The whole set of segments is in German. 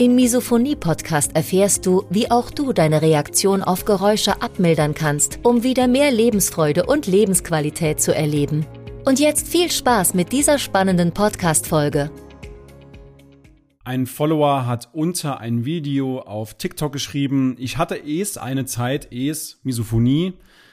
Im Misophonie-Podcast erfährst du, wie auch du deine Reaktion auf Geräusche abmildern kannst, um wieder mehr Lebensfreude und Lebensqualität zu erleben. Und jetzt viel Spaß mit dieser spannenden Podcast-Folge. Ein Follower hat unter ein Video auf TikTok geschrieben, ich hatte es eine Zeit, es Misophonie,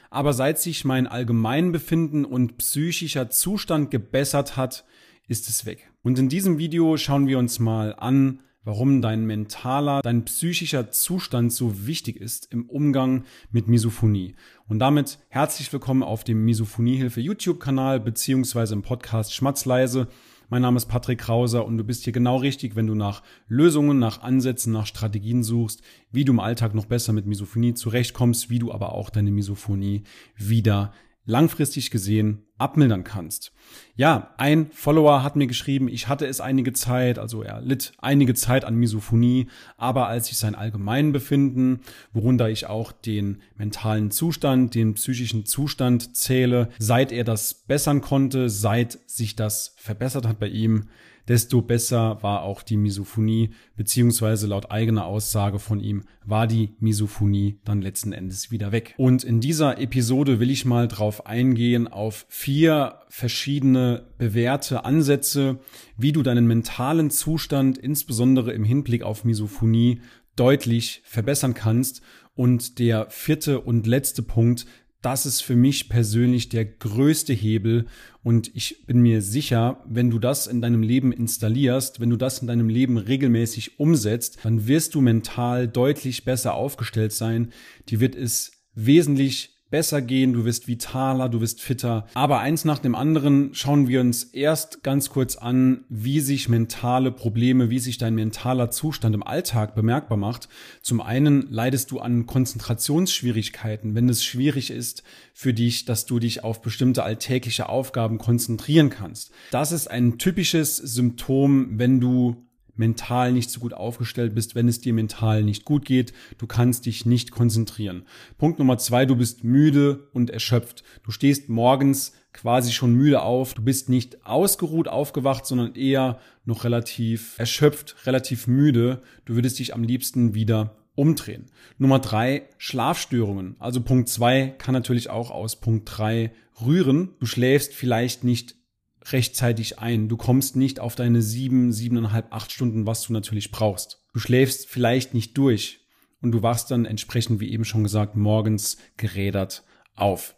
aber seit sich mein Allgemeinbefinden und psychischer Zustand gebessert hat, ist es weg. Und in diesem Video schauen wir uns mal an, warum dein mentaler, dein psychischer Zustand so wichtig ist im Umgang mit Misophonie. Und damit herzlich willkommen auf dem Misophoniehilfe YouTube-Kanal beziehungsweise im Podcast Schmatzleise. Mein Name ist Patrick Krauser und du bist hier genau richtig, wenn du nach Lösungen, nach Ansätzen, nach Strategien suchst, wie du im Alltag noch besser mit Misophonie zurechtkommst, wie du aber auch deine Misophonie wieder langfristig gesehen abmildern kannst. Ja, ein Follower hat mir geschrieben, ich hatte es einige Zeit, also er litt einige Zeit an Misophonie, aber als ich sein Allgemeinbefinden, worunter ich auch den mentalen Zustand, den psychischen Zustand zähle, seit er das bessern konnte, seit sich das verbessert hat bei ihm, desto besser war auch die Misophonie, beziehungsweise laut eigener Aussage von ihm war die Misophonie dann letzten Endes wieder weg. Und in dieser Episode will ich mal drauf eingehen auf vier verschiedene bewährte Ansätze, wie du deinen mentalen Zustand insbesondere im Hinblick auf Misophonie deutlich verbessern kannst. Und der vierte und letzte Punkt das ist für mich persönlich der größte Hebel und ich bin mir sicher, wenn du das in deinem Leben installierst, wenn du das in deinem Leben regelmäßig umsetzt, dann wirst du mental deutlich besser aufgestellt sein. Die wird es wesentlich besser gehen, du wirst vitaler, du wirst fitter. Aber eins nach dem anderen schauen wir uns erst ganz kurz an, wie sich mentale Probleme, wie sich dein mentaler Zustand im Alltag bemerkbar macht. Zum einen leidest du an Konzentrationsschwierigkeiten, wenn es schwierig ist für dich, dass du dich auf bestimmte alltägliche Aufgaben konzentrieren kannst. Das ist ein typisches Symptom, wenn du mental nicht so gut aufgestellt bist, wenn es dir mental nicht gut geht. Du kannst dich nicht konzentrieren. Punkt Nummer zwei, du bist müde und erschöpft. Du stehst morgens quasi schon müde auf. Du bist nicht ausgeruht aufgewacht, sondern eher noch relativ erschöpft, relativ müde. Du würdest dich am liebsten wieder umdrehen. Nummer drei, Schlafstörungen. Also Punkt zwei kann natürlich auch aus Punkt drei rühren. Du schläfst vielleicht nicht rechtzeitig ein. Du kommst nicht auf deine sieben, siebeneinhalb, acht Stunden, was du natürlich brauchst. Du schläfst vielleicht nicht durch und du wachst dann entsprechend, wie eben schon gesagt, morgens gerädert auf.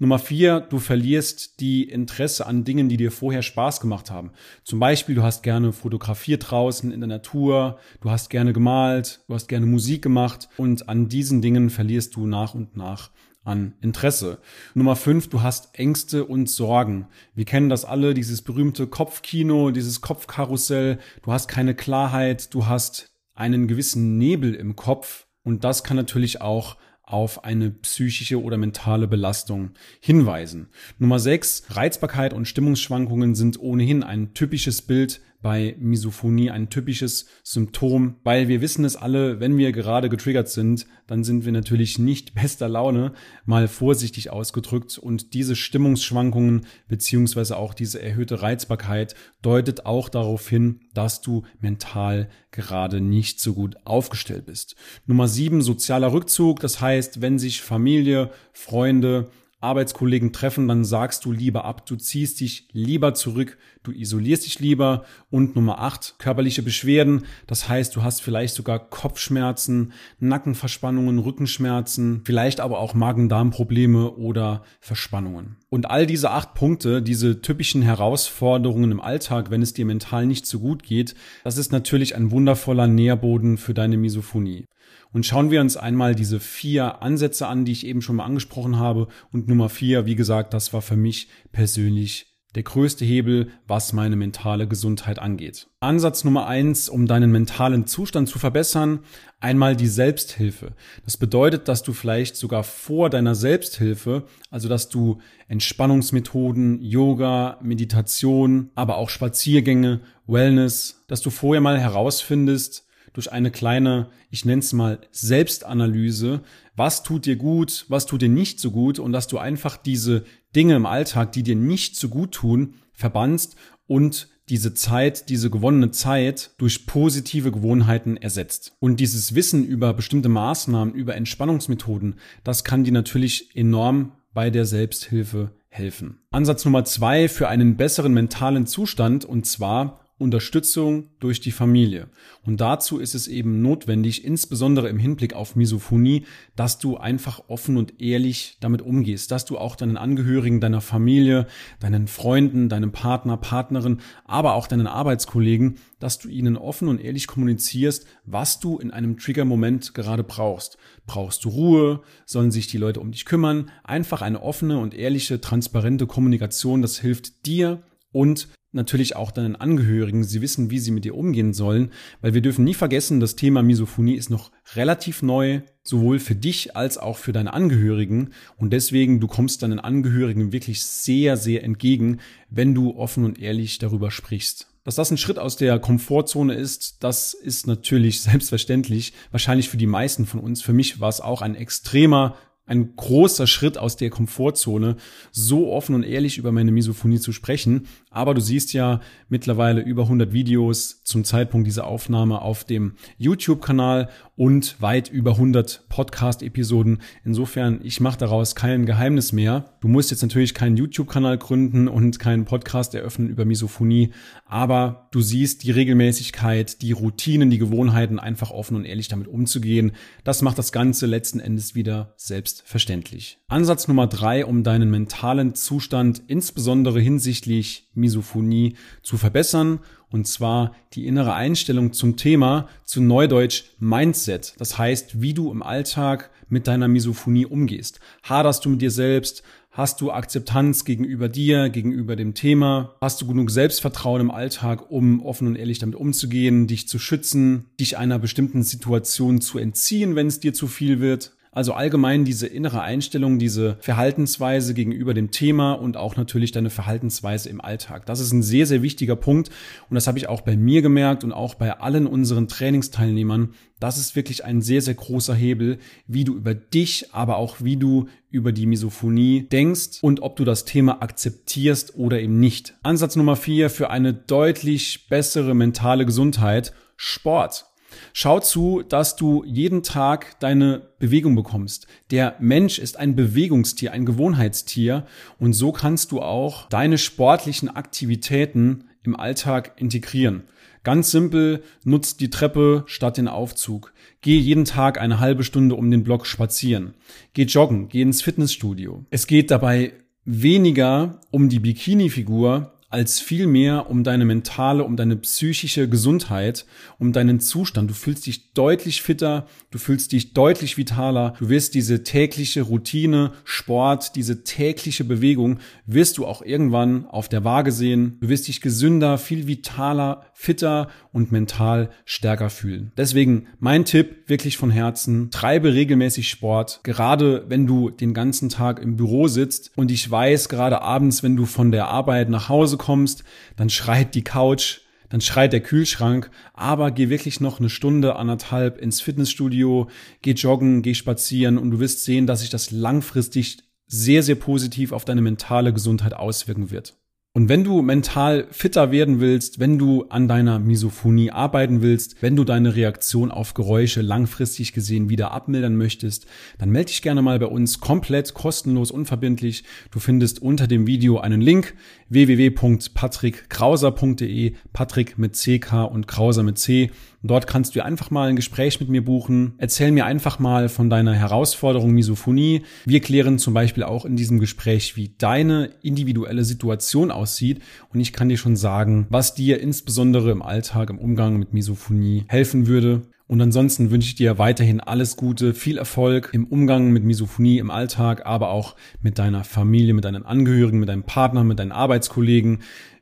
Nummer vier, du verlierst die Interesse an Dingen, die dir vorher Spaß gemacht haben. Zum Beispiel, du hast gerne fotografiert draußen in der Natur, du hast gerne gemalt, du hast gerne Musik gemacht und an diesen Dingen verlierst du nach und nach an Interesse. Nummer fünf, du hast Ängste und Sorgen. Wir kennen das alle, dieses berühmte Kopfkino, dieses Kopfkarussell. Du hast keine Klarheit, du hast einen gewissen Nebel im Kopf und das kann natürlich auch auf eine psychische oder mentale Belastung hinweisen. Nummer sechs, Reizbarkeit und Stimmungsschwankungen sind ohnehin ein typisches Bild bei Misophonie ein typisches Symptom, weil wir wissen es alle, wenn wir gerade getriggert sind, dann sind wir natürlich nicht bester Laune, mal vorsichtig ausgedrückt. Und diese Stimmungsschwankungen beziehungsweise auch diese erhöhte Reizbarkeit deutet auch darauf hin, dass du mental gerade nicht so gut aufgestellt bist. Nummer sieben, sozialer Rückzug. Das heißt, wenn sich Familie, Freunde, Arbeitskollegen treffen, dann sagst du lieber ab, du ziehst dich lieber zurück, du isolierst dich lieber. Und Nummer acht, körperliche Beschwerden. Das heißt, du hast vielleicht sogar Kopfschmerzen, Nackenverspannungen, Rückenschmerzen, vielleicht aber auch Magen-Darm-Probleme oder Verspannungen. Und all diese acht Punkte, diese typischen Herausforderungen im Alltag, wenn es dir mental nicht so gut geht, das ist natürlich ein wundervoller Nährboden für deine Misophonie. Und schauen wir uns einmal diese vier Ansätze an, die ich eben schon mal angesprochen habe. Und Nummer vier, wie gesagt, das war für mich persönlich der größte Hebel, was meine mentale Gesundheit angeht. Ansatz Nummer eins, um deinen mentalen Zustand zu verbessern, einmal die Selbsthilfe. Das bedeutet, dass du vielleicht sogar vor deiner Selbsthilfe, also dass du Entspannungsmethoden, Yoga, Meditation, aber auch Spaziergänge, Wellness, dass du vorher mal herausfindest, durch eine kleine, ich nenne es mal Selbstanalyse, was tut dir gut, was tut dir nicht so gut und dass du einfach diese Dinge im Alltag, die dir nicht so gut tun, verbannst und diese Zeit, diese gewonnene Zeit durch positive Gewohnheiten ersetzt. Und dieses Wissen über bestimmte Maßnahmen, über Entspannungsmethoden, das kann dir natürlich enorm bei der Selbsthilfe helfen. Ansatz Nummer zwei für einen besseren mentalen Zustand und zwar Unterstützung durch die Familie. Und dazu ist es eben notwendig, insbesondere im Hinblick auf Misophonie, dass du einfach offen und ehrlich damit umgehst, dass du auch deinen Angehörigen, deiner Familie, deinen Freunden, deinem Partner, Partnerin, aber auch deinen Arbeitskollegen, dass du ihnen offen und ehrlich kommunizierst, was du in einem Trigger-Moment gerade brauchst. Brauchst du Ruhe? Sollen sich die Leute um dich kümmern? Einfach eine offene und ehrliche, transparente Kommunikation, das hilft dir und natürlich auch deinen Angehörigen, sie wissen, wie sie mit dir umgehen sollen, weil wir dürfen nie vergessen, das Thema Misophonie ist noch relativ neu, sowohl für dich als auch für deine Angehörigen und deswegen du kommst deinen Angehörigen wirklich sehr, sehr entgegen, wenn du offen und ehrlich darüber sprichst. Dass das ein Schritt aus der Komfortzone ist, das ist natürlich selbstverständlich, wahrscheinlich für die meisten von uns. Für mich war es auch ein extremer ein großer Schritt aus der Komfortzone, so offen und ehrlich über meine Misophonie zu sprechen. Aber du siehst ja mittlerweile über 100 Videos zum Zeitpunkt dieser Aufnahme auf dem YouTube-Kanal und weit über 100 Podcast-Episoden. Insofern, ich mache daraus kein Geheimnis mehr. Du musst jetzt natürlich keinen YouTube-Kanal gründen und keinen Podcast eröffnen über Misophonie, aber du siehst die Regelmäßigkeit, die Routinen, die Gewohnheiten, einfach offen und ehrlich damit umzugehen. Das macht das Ganze letzten Endes wieder selbstverständlich. Ansatz Nummer drei, um deinen mentalen Zustand insbesondere hinsichtlich Misophonie zu verbessern und zwar die innere Einstellung zum Thema, zu Neudeutsch Mindset. Das heißt, wie du im Alltag mit deiner Misophonie umgehst. Haderst du mit dir selbst? Hast du Akzeptanz gegenüber dir, gegenüber dem Thema? Hast du genug Selbstvertrauen im Alltag, um offen und ehrlich damit umzugehen, dich zu schützen, dich einer bestimmten Situation zu entziehen, wenn es dir zu viel wird? Also allgemein diese innere Einstellung, diese Verhaltensweise gegenüber dem Thema und auch natürlich deine Verhaltensweise im Alltag. Das ist ein sehr, sehr wichtiger Punkt und das habe ich auch bei mir gemerkt und auch bei allen unseren Trainingsteilnehmern. Das ist wirklich ein sehr, sehr großer Hebel, wie du über dich, aber auch wie du über die Misophonie denkst und ob du das Thema akzeptierst oder eben nicht. Ansatz Nummer vier für eine deutlich bessere mentale Gesundheit. Sport. Schau zu, dass du jeden Tag deine Bewegung bekommst. Der Mensch ist ein Bewegungstier, ein Gewohnheitstier und so kannst du auch deine sportlichen Aktivitäten im Alltag integrieren. Ganz simpel, nutzt die Treppe statt den Aufzug. Geh jeden Tag eine halbe Stunde um den Block spazieren. Geh joggen, geh ins Fitnessstudio. Es geht dabei weniger um die Bikini-Figur als vielmehr um deine mentale, um deine psychische Gesundheit, um deinen Zustand. Du fühlst dich deutlich fitter, du fühlst dich deutlich vitaler, du wirst diese tägliche Routine, Sport, diese tägliche Bewegung, wirst du auch irgendwann auf der Waage sehen. Du wirst dich gesünder, viel vitaler, fitter und mental stärker fühlen. Deswegen mein Tipp wirklich von Herzen, treibe regelmäßig Sport, gerade wenn du den ganzen Tag im Büro sitzt und ich weiß, gerade abends, wenn du von der Arbeit nach Hause kommst, dann schreit die Couch, dann schreit der Kühlschrank, aber geh wirklich noch eine Stunde, anderthalb ins Fitnessstudio, geh joggen, geh spazieren und du wirst sehen, dass sich das langfristig sehr, sehr positiv auf deine mentale Gesundheit auswirken wird. Und wenn du mental fitter werden willst, wenn du an deiner Misophonie arbeiten willst, wenn du deine Reaktion auf Geräusche langfristig gesehen wieder abmildern möchtest, dann melde dich gerne mal bei uns komplett kostenlos unverbindlich. Du findest unter dem Video einen Link www.patrickkrauser.de, Patrick mit CK und Krauser mit C. Dort kannst du einfach mal ein Gespräch mit mir buchen. Erzähl mir einfach mal von deiner Herausforderung Misophonie. Wir klären zum Beispiel auch in diesem Gespräch, wie deine individuelle Situation aussieht. Und ich kann dir schon sagen, was dir insbesondere im Alltag, im Umgang mit Misophonie helfen würde. Und ansonsten wünsche ich dir weiterhin alles Gute, viel Erfolg im Umgang mit Misophonie im Alltag, aber auch mit deiner Familie, mit deinen Angehörigen, mit deinem Partner, mit deinen Arbeitskollegen.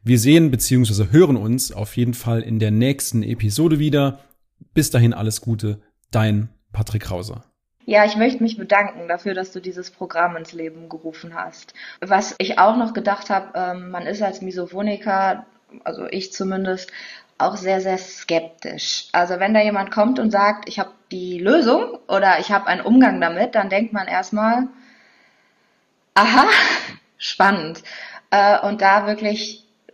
Wir sehen bzw. hören uns auf jeden Fall in der nächsten Episode wieder. Bis dahin alles Gute, dein Patrick Krauser. Ja, ich möchte mich bedanken dafür, dass du dieses Programm ins Leben gerufen hast. Was ich auch noch gedacht habe, ähm, man ist als Misophoniker, also ich zumindest, auch sehr, sehr skeptisch. Also wenn da jemand kommt und sagt, ich habe die Lösung oder ich habe einen Umgang damit, dann denkt man erstmal, aha, spannend. Äh, und da wirklich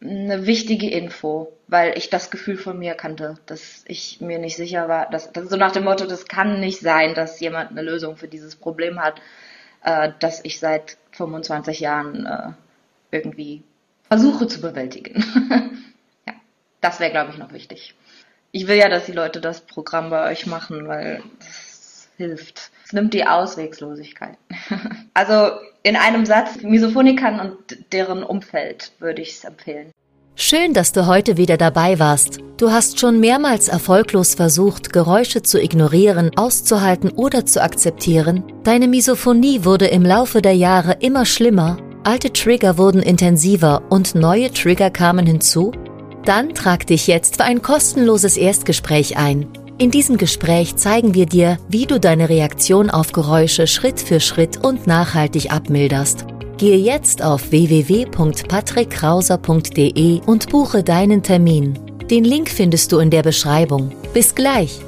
eine wichtige Info, weil ich das Gefühl von mir kannte, dass ich mir nicht sicher war, dass, dass so nach dem Motto, das kann nicht sein, dass jemand eine Lösung für dieses Problem hat, äh, das ich seit 25 Jahren äh, irgendwie versuche zu bewältigen. ja, das wäre, glaube ich, noch wichtig. Ich will ja, dass die Leute das Programm bei euch machen, weil das hilft. Es nimmt die Auswegslosigkeit. also in einem Satz, Misophonikern und deren Umfeld würde ich es empfehlen. Schön, dass du heute wieder dabei warst. Du hast schon mehrmals erfolglos versucht, Geräusche zu ignorieren, auszuhalten oder zu akzeptieren. Deine Misophonie wurde im Laufe der Jahre immer schlimmer, alte Trigger wurden intensiver und neue Trigger kamen hinzu? Dann trag dich jetzt für ein kostenloses Erstgespräch ein. In diesem Gespräch zeigen wir dir, wie du deine Reaktion auf Geräusche Schritt für Schritt und nachhaltig abmilderst. Gehe jetzt auf www.patrickkrauser.de und buche deinen Termin. Den Link findest du in der Beschreibung. Bis gleich!